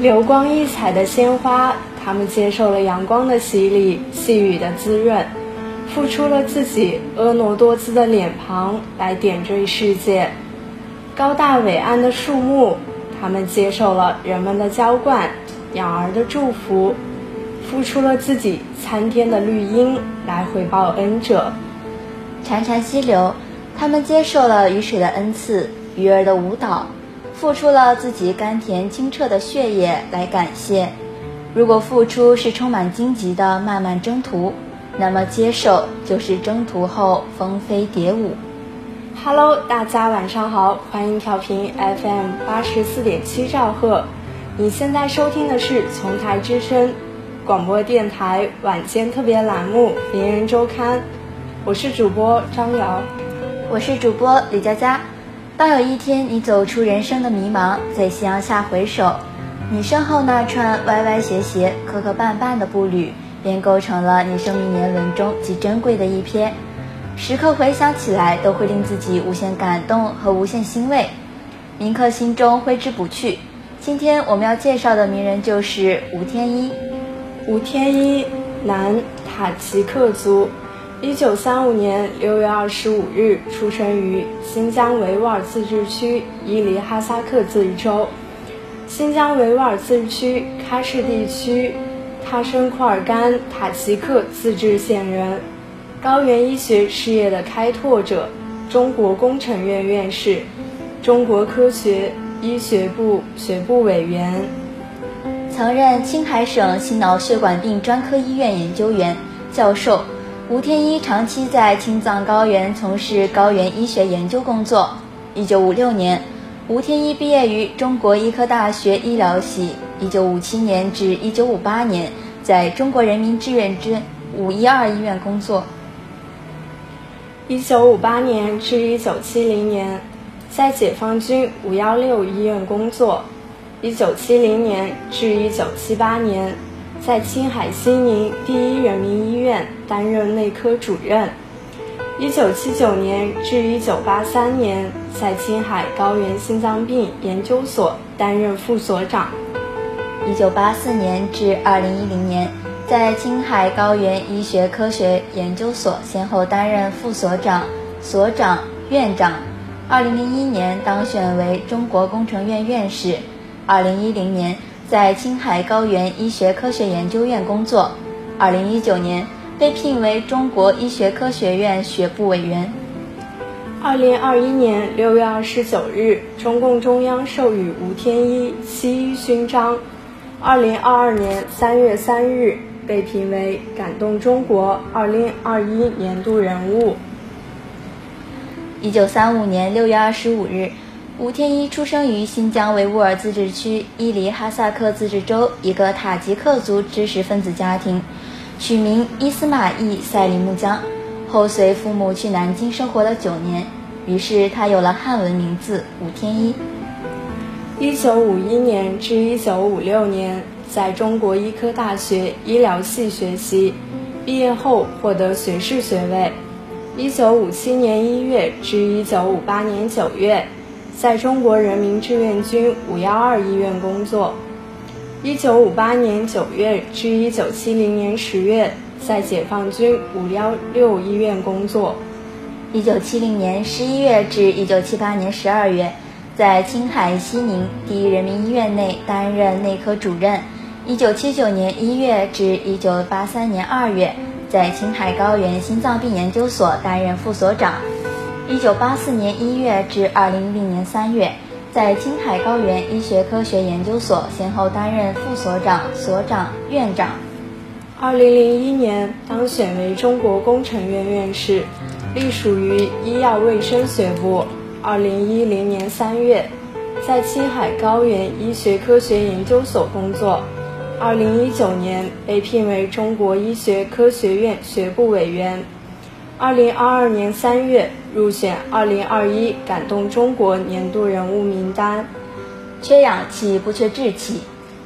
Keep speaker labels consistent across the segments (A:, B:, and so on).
A: 流光溢彩的鲜花，他们接受了阳光的洗礼，细雨的滋润，付出了自己婀娜多姿的脸庞来点缀世界。高大伟岸的树木，他们接受了人们的浇灌，鸟儿的祝福，付出了自己参天的绿荫来回报恩者。
B: 潺潺溪流，他们接受了雨水的恩赐，鱼儿的舞蹈。付出了自己甘甜清澈的血液来感谢。如果付出是充满荆棘的漫漫征途，那么接受就是征途后蜂飞蝶舞。
A: Hello，大家晚上好，欢迎调频 FM 八十四点七兆赫。你现在收听的是从台之声广播电台晚间特别栏目《名人周刊》，我是主播张瑶，
B: 我是主播李佳佳。当有一天你走出人生的迷茫，在夕阳下回首，你身后那串歪歪斜斜、磕磕绊绊的步履，便构成了你生命年轮中极珍贵的一篇。时刻回想起来，都会令自己无限感动和无限欣慰，铭刻心中，挥之不去。今天我们要介绍的名人就是吴天一。
A: 吴天一，男，塔吉克族。一九三五年六月二十五日出生于新疆维吾尔自治区伊犁哈萨克自治州，新疆维吾尔自治区喀什地区塔什库尔干塔吉克自治县人，高原医学事业的开拓者，中国工程院院士，中国科学医学部学部委员，
B: 曾任青海省心脑血管病专科医院研究员、教授。吴天一长期在青藏高原从事高原医学研究工作。一九五六年，吴天一毕业于中国医科大学医疗系。一九五七年至一九五八年，在中国人民志愿军五一二医院工作。
A: 一九五八年至一九七零年，在解放军五幺六医院工作。一九七零年至一九七八年。在青海西宁第一人民医院担任内科主任。一九七九年至一九八三年，在青海高原心脏病研究所担任副所长。
B: 一九八四年至二零一零年，在青海高原医学科学研究所先后担任副所长、所长、院长。二零零一年当选为中国工程院院士。二零一零年。在青海高原医学科学研究院工作，二零一九年被聘为中国医学科学院学部委员。
A: 二零二一年六月二十九日，中共中央授予吴天一七一勋章。二零二二年三月三日，被评为感动中国二零二一年度人物。
B: 一九三五年六月二十五日。吴天一出生于新疆维吾尔自治区伊犁哈萨克自治州一个塔吉克族知识分子家庭，取名伊斯玛义赛里木江，后随父母去南京生活了九年，于是他有了汉文名字吴天一。
A: 一九五一年至一九五六年，在中国医科大学医疗系学习，毕业后获得学士学位。一九五七年一月至一九五八年九月。在中国人民志愿军五幺二医院工作，一九五八年九月至一九七零年十月，在解放军五幺六医院工作，
B: 一九七零年十一月至一九七八年十二月，在青海西宁第一人民医院内担任内科主任，一九七九年一月至一九八三年二月，在青海高原心脏病研究所担任副所长。一九八四年一月至二零一零年三月，在青海高原医学科学研究所先后担任副所长、所长、院长。
A: 二零零一年当选为中国工程院院士，隶属于医药卫生学部。二零一零年三月，在青海高原医学科学研究所工作。二零一九年被聘为中国医学科学院学部委员。二零二二年三月入选二零二一感动中国年度人物名单。
B: 缺氧气不缺志气，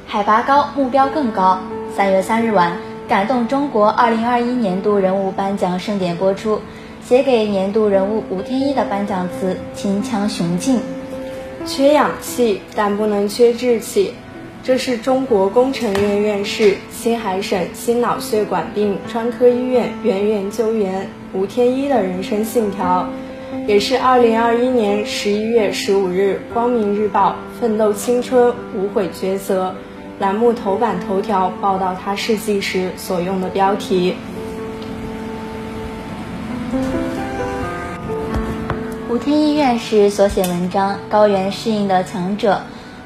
B: 海拔高目标更高。三月三日晚，感动中国二零二一年度人物颁奖盛典播出，写给年度人物吴天一的颁奖词秦腔雄劲。
A: 缺氧气，但不能缺志气。这是中国工程院院士、青海省心脑血管病专科医院原研究员吴天一的人生信条，也是2021年11月15日《光明日报》“奋斗青春，无悔抉择”栏目头版头条报道他事迹时所用的标题。
B: 吴天一院士所写文章《高原适应的强者》。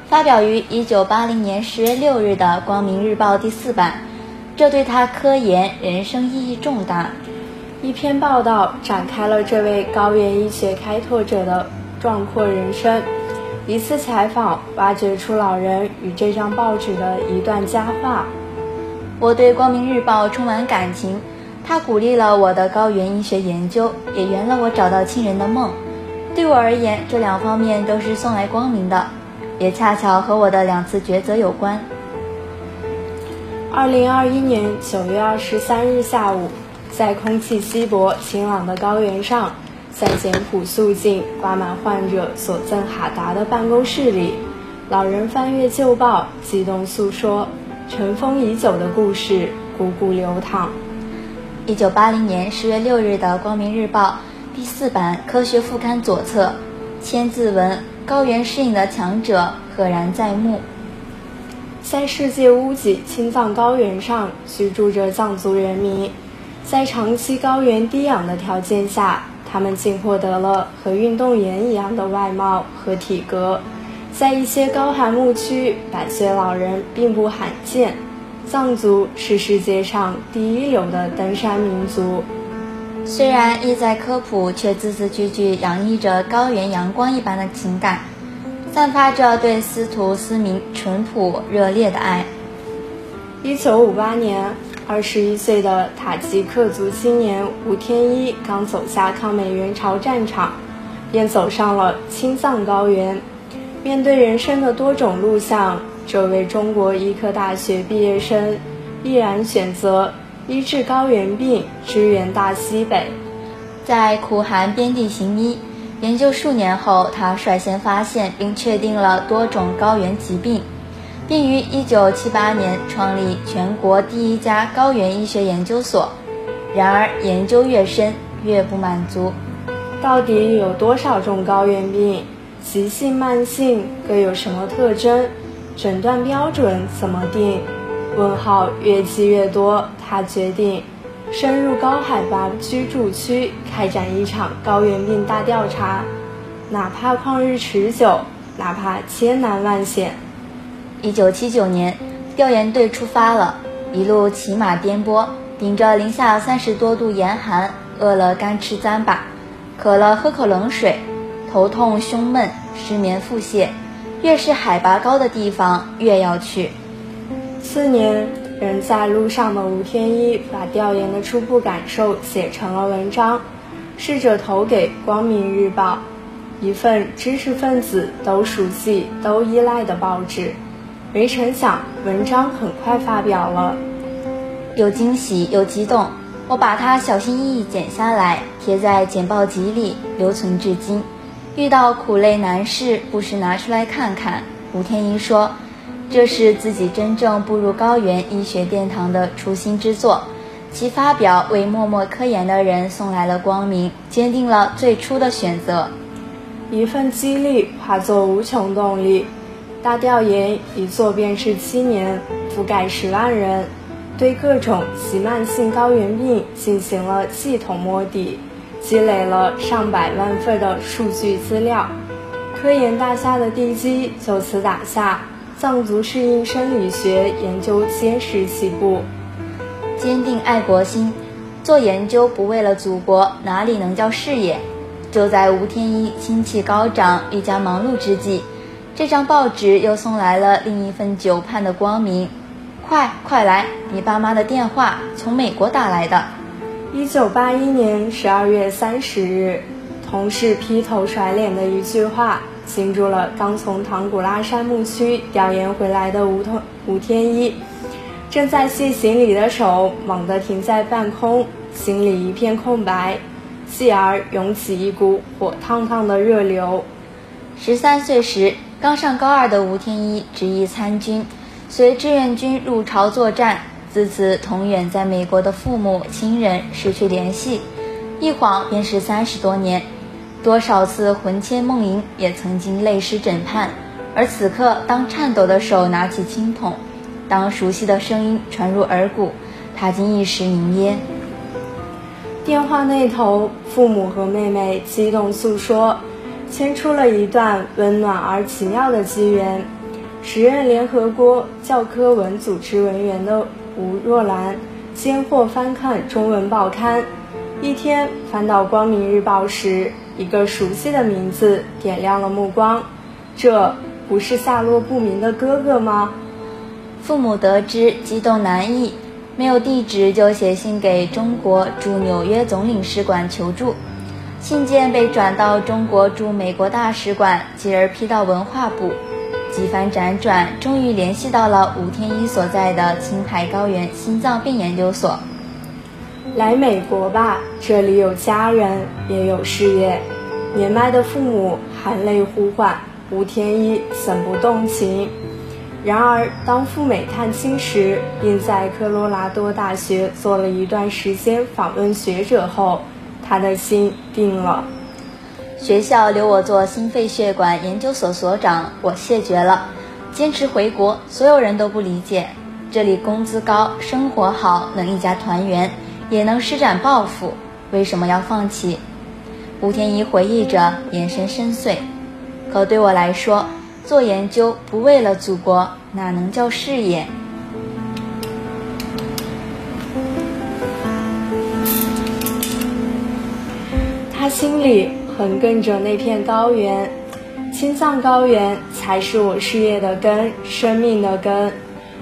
B: 发表于一九八零年十月六日的《光明日报》第四版，这对他科研人生意义重大。
A: 一篇报道展开了这位高原医学开拓者的壮阔人生，一次采访挖掘出老人与这张报纸的一段佳话。
B: 我对《光明日报》充满感情，它鼓励了我的高原医学研究，也圆了我找到亲人的梦。对我而言，这两方面都是送来光明的。也恰巧和我的两次抉择有关。
A: 二零二一年九月二十三日下午，在空气稀薄、晴朗的高原上，在简朴肃静、挂满患者所赠哈达的办公室里，老人翻阅旧报，激动诉说尘封已久的故事，汩汩流淌。
B: 一九八零年十月六日的《光明日报》第四版科学副刊左侧，千字文。高原适应的强者赫然在目。
A: 在世界屋脊青藏高原上居住着藏族人民，在长期高原低氧的条件下，他们竟获得了和运动员一样的外貌和体格。在一些高寒牧区，百岁老人并不罕见。藏族是世界上第一流的登山民族。
B: 虽然意在科普，却字字句句洋溢着高原阳光一般的情感，散发着对司徒思明淳朴热烈的爱。
A: 一九五八年，二十一岁的塔吉克族青年吴天一刚走下抗美援朝战场，便走上了青藏高原。面对人生的多种路向，这位中国医科大学毕业生毅然选择。医治高原病，支援大西北，
B: 在苦寒边地行医，研究数年后，他率先发现并确定了多种高原疾病，并于1978年创立全国第一家高原医学研究所。然而，研究越深，越不满足。
A: 到底有多少种高原病？急性、慢性各有什么特征？诊断标准怎么定？问号越积越多，他决定深入高海拔居住区开展一场高原病大调查，哪怕旷日持久，哪怕千难万险。
B: 一九七九年，调研队出发了，一路骑马颠簸，顶着零下三十多度严寒，饿了干吃糌粑，渴了喝口冷水，头痛胸闷失眠腹泻，越是海拔高的地方越要去。
A: 次年，人在路上的吴天一把调研的初步感受写成了文章，试着投给《光明日报》，一份知识分子都熟悉、都依赖的报纸。没成想，文章很快发表了，
B: 又惊喜又激动。我把它小心翼翼剪下来，贴在简报集里，留存至今。遇到苦累难事，不时拿出来看看。吴天一说。这是自己真正步入高原医学殿堂的初心之作，其发表为默默科研的人送来了光明，坚定了最初的选择。
A: 一份激励化作无穷动力，大调研一做便是七年，覆盖十万人，对各种急慢性高原病进行了系统摸底，积累了上百万份的数据资料，科研大厦的地基就此打下。藏族适应生理学研究坚实起步，
B: 坚定爱国心，做研究不为了祖国，哪里能叫事业？就在吴天一心气高涨、愈加忙碌之际，这张报纸又送来了另一份久盼的光明。快快来，你爸妈的电话从美国打来的。
A: 一九八一年十二月三十日，同事劈头甩脸的一句话。惊住了刚从唐古拉山牧区调研回来的吴同吴天一，正在系行李的手猛地停在半空，心里一片空白，继而涌起一股火烫烫的热流。
B: 十三岁时刚上高二的吴天一执意参军，随志愿军入朝作战，自此同远在美国的父母亲人失去联系，一晃便是三十多年。多少次魂牵梦萦，也曾经泪湿枕畔。而此刻，当颤抖的手拿起青筒，当熟悉的声音传入耳骨，他竟一时凝噎。
A: 电话那头，父母和妹妹激动诉说，牵出了一段温暖而奇妙的机缘。时任联合国教科文组织文员的吴若兰，先后翻看中文报刊，一天翻到《光明日报》时，一个熟悉的名字点亮了目光。这不是下落不明的哥哥吗？
B: 父母得知，激动难抑。没有地址就写信给中国驻纽约总领事馆求助，信件被转到中国驻美国大使馆，继而批到文化部，几番辗转，终于联系到了吴天一所在的青海高原心脏病研究所。
A: 来美国吧，这里有家人，也有事业。年迈的父母含泪呼唤，吴天一怎不动情？然而，当赴美探亲时，并在科罗拉多大学做了一段时间访问学者后，他的心定了。
B: 学校留我做心肺血管研究所所长，我谢绝了。坚持回国，所有人都不理解。这里工资高，生活好，能一家团圆，也能施展抱负，为什么要放弃？吴天一回忆着，眼神深邃。可对我来说，做研究不为了祖国，哪能叫事业？
A: 心里横亘着那片高原，青藏高原才是我事业的根，生命的根。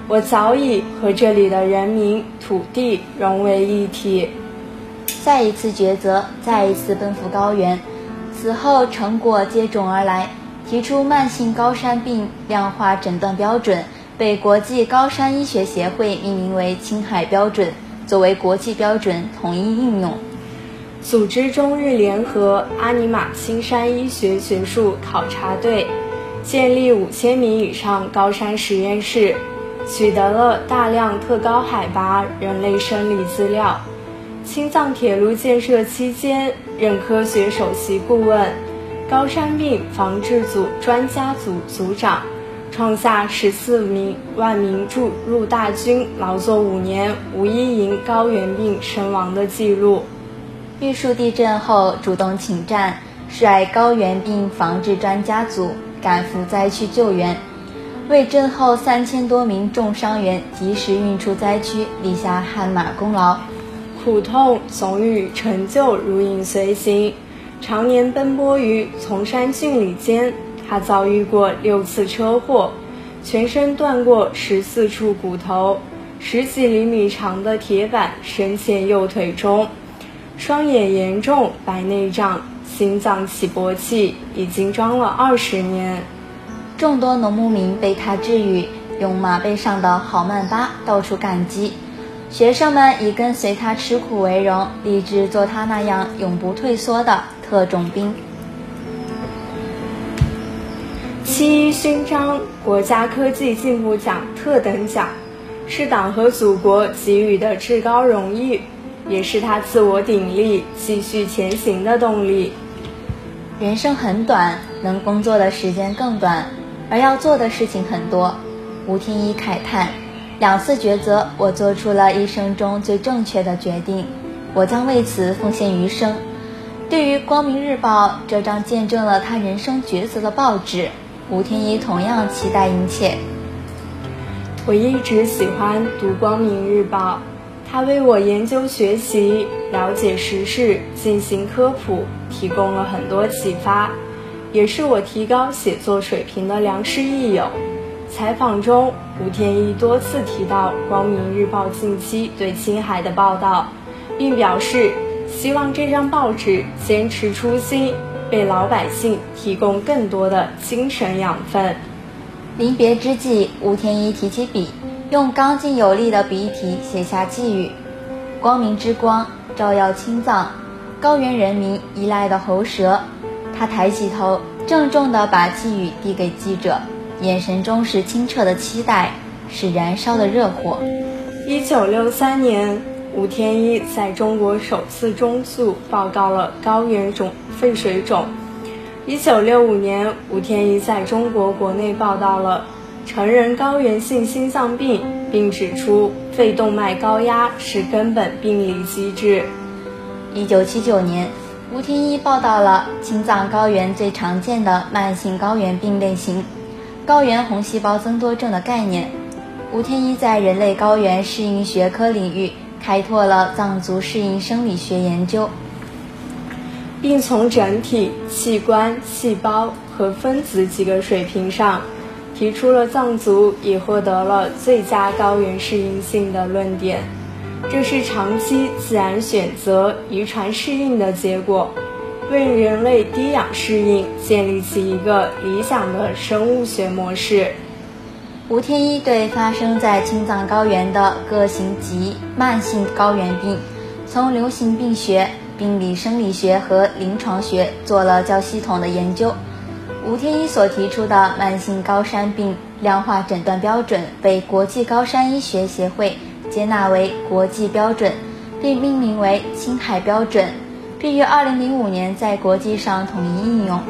A: 我早已和这里的人民、土地融为一体。
B: 再一次抉择，再一次奔赴高原，此后成果接踵而来。提出慢性高山病量化诊断标准，被国际高山医学协会命名为青海标准，作为国际标准统一应用。
A: 组织中日联合阿尼玛青山医学学术考察队，建立五千米以上高山实验室，取得了大量特高海拔人类生理资料。青藏铁路建设期间，任科学首席顾问。高山病防治组专家组组长，创下十四名万名驻入大军劳作五年无一因高原病身亡的记录。
B: 玉树地震后主动请战，率高原病防治专家组赶赴灾区救援，为震后三千多名重伤员及时运出灾区立下汗马功劳。
A: 苦痛总与成就如影随形。常年奔波于崇山峻岭间，他遭遇过六次车祸，全身断过十四处骨头，十几厘米长的铁板深陷右腿中，双眼严重白内障，心脏起搏器已经装了二十年。
B: 众多农牧民被他治愈，用马背上的好曼巴到处感激。学生们以跟随他吃苦为荣，立志做他那样永不退缩的特种兵。
A: 七一勋章、国家科技进步奖特等奖，是党和祖国给予的至高荣誉，也是他自我鼎力、继续前行的动力。
B: 人生很短，能工作的时间更短，而要做的事情很多。吴天一慨叹。两次抉择，我做出了一生中最正确的决定，我将为此奉献余生。对于《光明日报》这张见证了他人生抉择的报纸，吴天一同样期待殷切。
A: 我一直喜欢读《光明日报》，它为我研究学习、了解时事、进行科普提供了很多启发，也是我提高写作水平的良师益友。采访中，吴天一多次提到《光明日报》近期对青海的报道，并表示希望这张报纸坚持初心，为老百姓提供更多的精神养分。
B: 临别之际，吴天一提起笔，用刚劲有力的笔体写下寄语：“光明之光照耀青藏，高原人民依赖的喉舌。”他抬起头，郑重地把寄语递给记者。眼神中是清澈的期待，是燃烧的热火。
A: 一九六三年，吴天一在中国首次中速报告了高原肿肺水肿。一九六五年，吴天一在中国国内报道了成人高原性心脏病，并指出肺动脉高压是根本病理机制。
B: 一九七九年，吴天一报道了青藏高原最常见的慢性高原病类型——高原红细胞增多症的概念。吴天一在人类高原适应学科领域开拓了藏族适应生理学研究，
A: 并从整体、器官、细胞和分子几个水平上提出了藏族已获得了最佳高原适应性的论点。这是长期自然选择、遗传适应的结果，为人类低氧适应建立起一个理想的生物学模式。
B: 吴天一对发生在青藏高原的各型急慢性高原病，从流行病学、病理生理学和临床学做了较系统的研究。吴天一所提出的慢性高山病量化诊断标准被国际高山医学协会。接纳为国际标准，并命名为青海标准，并于2005年在国际上统一应用。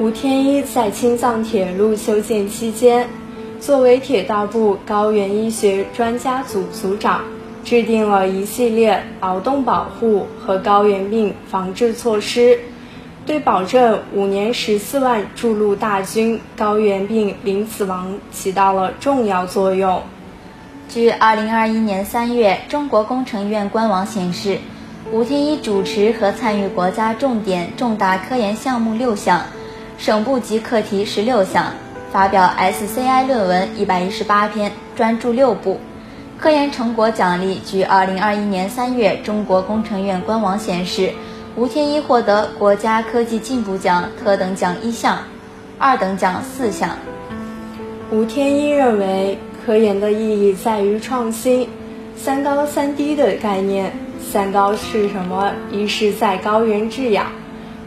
A: 吴天一在青藏铁路修建期间，作为铁道部高原医学专家组组长，制定了一系列劳动保护和高原病防治措施，对保证五年十四万筑路大军高原病零死亡起到了重要作用。
B: 据2021年3月中国工程院官网显示，吴天一主持和参与国家重点重大科研项目六项，省部级课题十六项，发表 SCI 论文118篇，专著六部。科研成果奖励据2021年3月中国工程院官网显示，吴天一获得国家科技进步奖特等奖一项，二等奖四项。
A: 吴天一认为。科研的意义在于创新，三高三低的概念。三高是什么？一是在高原制氧，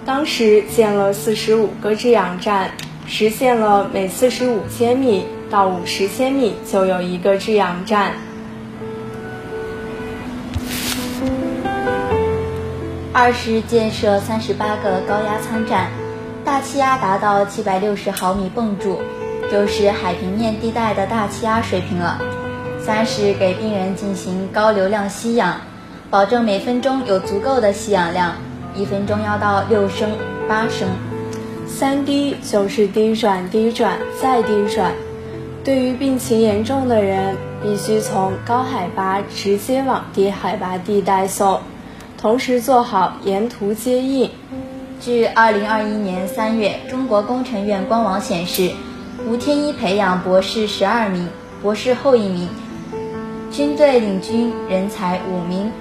A: 当时建了四十五个制氧站，实现了每四十五千米到五十千米就有一个制氧站。
B: 二是建设三十八个高压舱站，大气压达到七百六十毫米泵柱。就是海平面地带的大气压水平了。三是给病人进行高流量吸氧，保证每分钟有足够的吸氧量，一分钟要到六升、八升。
A: 三低就是低转、低转再低转。对于病情严重的人，必须从高海拔直接往低海拔地带送，同时做好沿途接应。
B: 据二零二一年三月中国工程院官网显示。吴天一培养博士十二名，博士后一名，军队领军人才五名。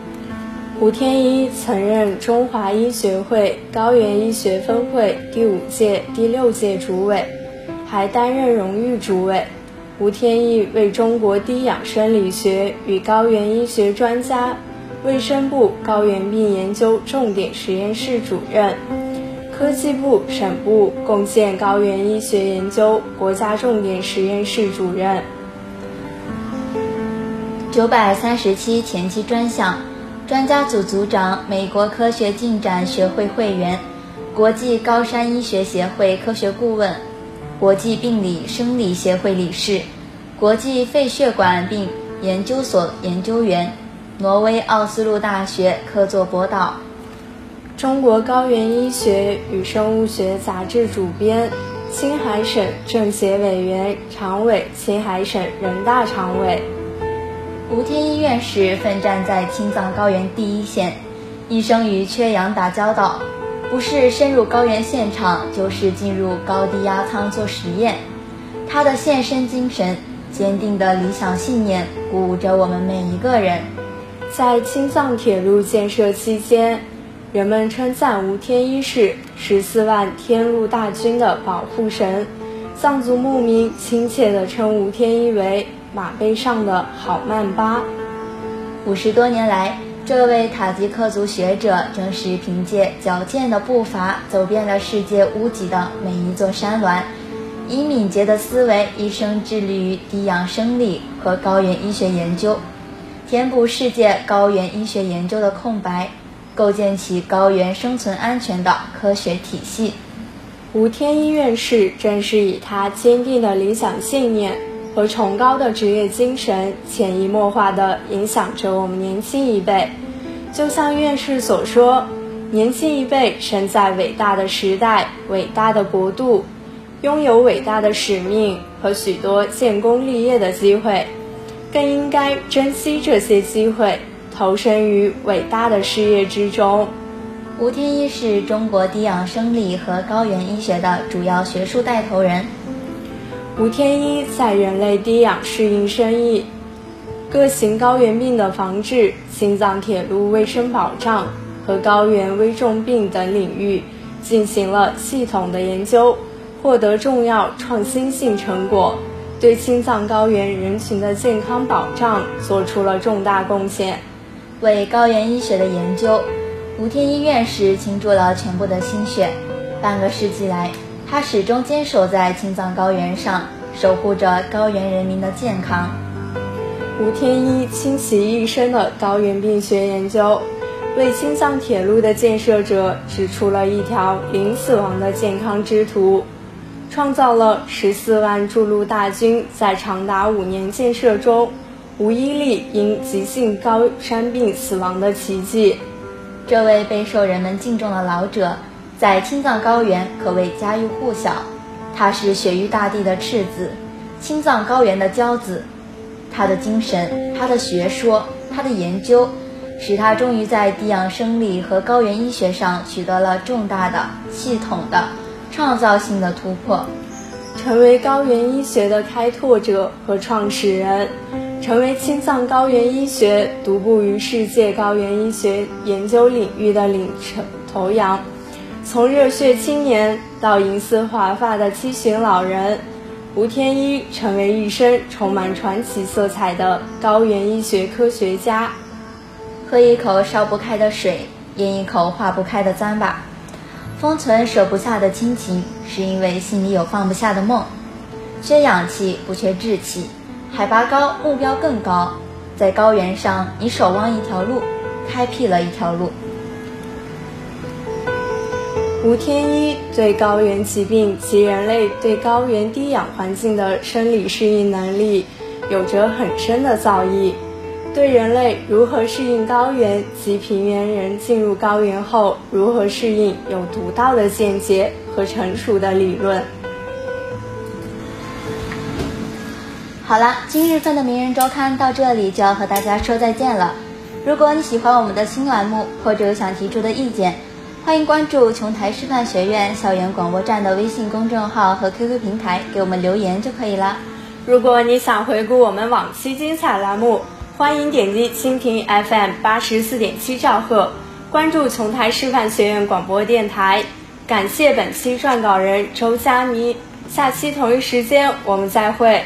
A: 吴天一曾任中华医学会高原医学分会第五届、第六届主委，还担任荣誉主委。吴天一为中国低氧生理学与高原医学专家，卫生部高原病研究重点实验室主任。科技部、省部共建高原医学研究国家重点实验室主任，
B: 九百三十七前期专项专家组组长，美国科学进展学会会员，国际高山医学协会科学顾问，国际病理生理协会理事，国际肺血管病研究所研究员，挪威奥斯陆大学客座博导。
A: 中国高原医学与生物学杂志主编，青海省政协委员、常委，青海省人大常委。
B: 吴天一院士奋战在青藏高原第一线，一生与缺氧打交道，不是深入高原现场，就是进入高低压舱做实验。他的献身精神、坚定的理想信念，鼓舞着我们每一个人。
A: 在青藏铁路建设期间。人们称赞吴天一是十四万天路大军的保护神，藏族牧民亲切地称吴天一为马背上的好曼巴。
B: 五十多年来，这位塔吉克族学者正是凭借矫健的步伐，走遍了世界屋脊的每一座山峦，以敏捷的思维，一生致力于低氧生理和高原医学研究，填补世界高原医学研究的空白，构建起高原生存安全的科学体系。
A: 吴天一院士正是以他坚定的理想信念和崇高的职业精神，潜移默化地影响着我们年轻一辈。就像院士所说。年轻一辈生在伟大的时代、伟大的国度，拥有伟大的使命和许多建功立业的机会，更应该珍惜这些机会，投身于伟大的事业之中。
B: 吴天一是中国低氧生理和高原医学的主要学术带头人。
A: 吴天一在人类低氧适应生意、各型高原病的防治、心脏铁路卫生保障。和高原危重病等领域进行了系统的研究，获得重要创新性成果，对青藏高原人群的健康保障做出了重大贡献。
B: 为高原医学的研究，吴天一院士倾注了全部的心血。半个世纪来，他始终坚守在青藏高原上，守护着高原人民的健康。
A: 吴天一倾其一生的高原病学研究。为青藏铁路的建设者指出了一条零死亡的健康之途，创造了十四万筑路大军在长达五年建设中无一例因急性高山病死亡的奇迹。
B: 这位备受人们敬重的老者，在青藏高原可谓家喻户晓。他是雪域大地的赤子，青藏高原的骄子。他的精神，他的学说，他的研究。使他终于在低氧生理和高原医学上取得了重大的、系统的、创造性的突破，
A: 成为高原医学的开拓者和创始人，成为青藏高原医学独步于世界高原医学研究领域的领头羊。从热血青年到银丝华发的七旬老人，吴天一成为一生充满传奇色彩的高原医学科学家。
B: 喝一口烧不开的水，咽一口化不开的糌粑，封存舍不下的亲情，是因为心里有放不下的梦。缺氧气不缺志气，海拔高目标更高，在高原上你守望一条路，开辟了一条路。
A: 吴天一对高原疾病及人类对高原低氧环境的生理适应能力有着很深的造诣。对人类如何适应高原及平原人进入高原后如何适应有独到的见解和成熟的理论。
B: 好了，今日份的名人周刊到这里就要和大家说再见了。如果你喜欢我们的新栏目或者有想提出的意见，欢迎关注琼台师范学院校园广播站的微信公众号和 QQ 平台给我们留言就可以了。
A: 如果你想回顾我们往期精彩栏目。欢迎点击蜻蜓 FM 八十四点七兆赫，关注琼台师范学院广播电台。感谢本期撰稿人周佳妮，下期同一时间我们再会。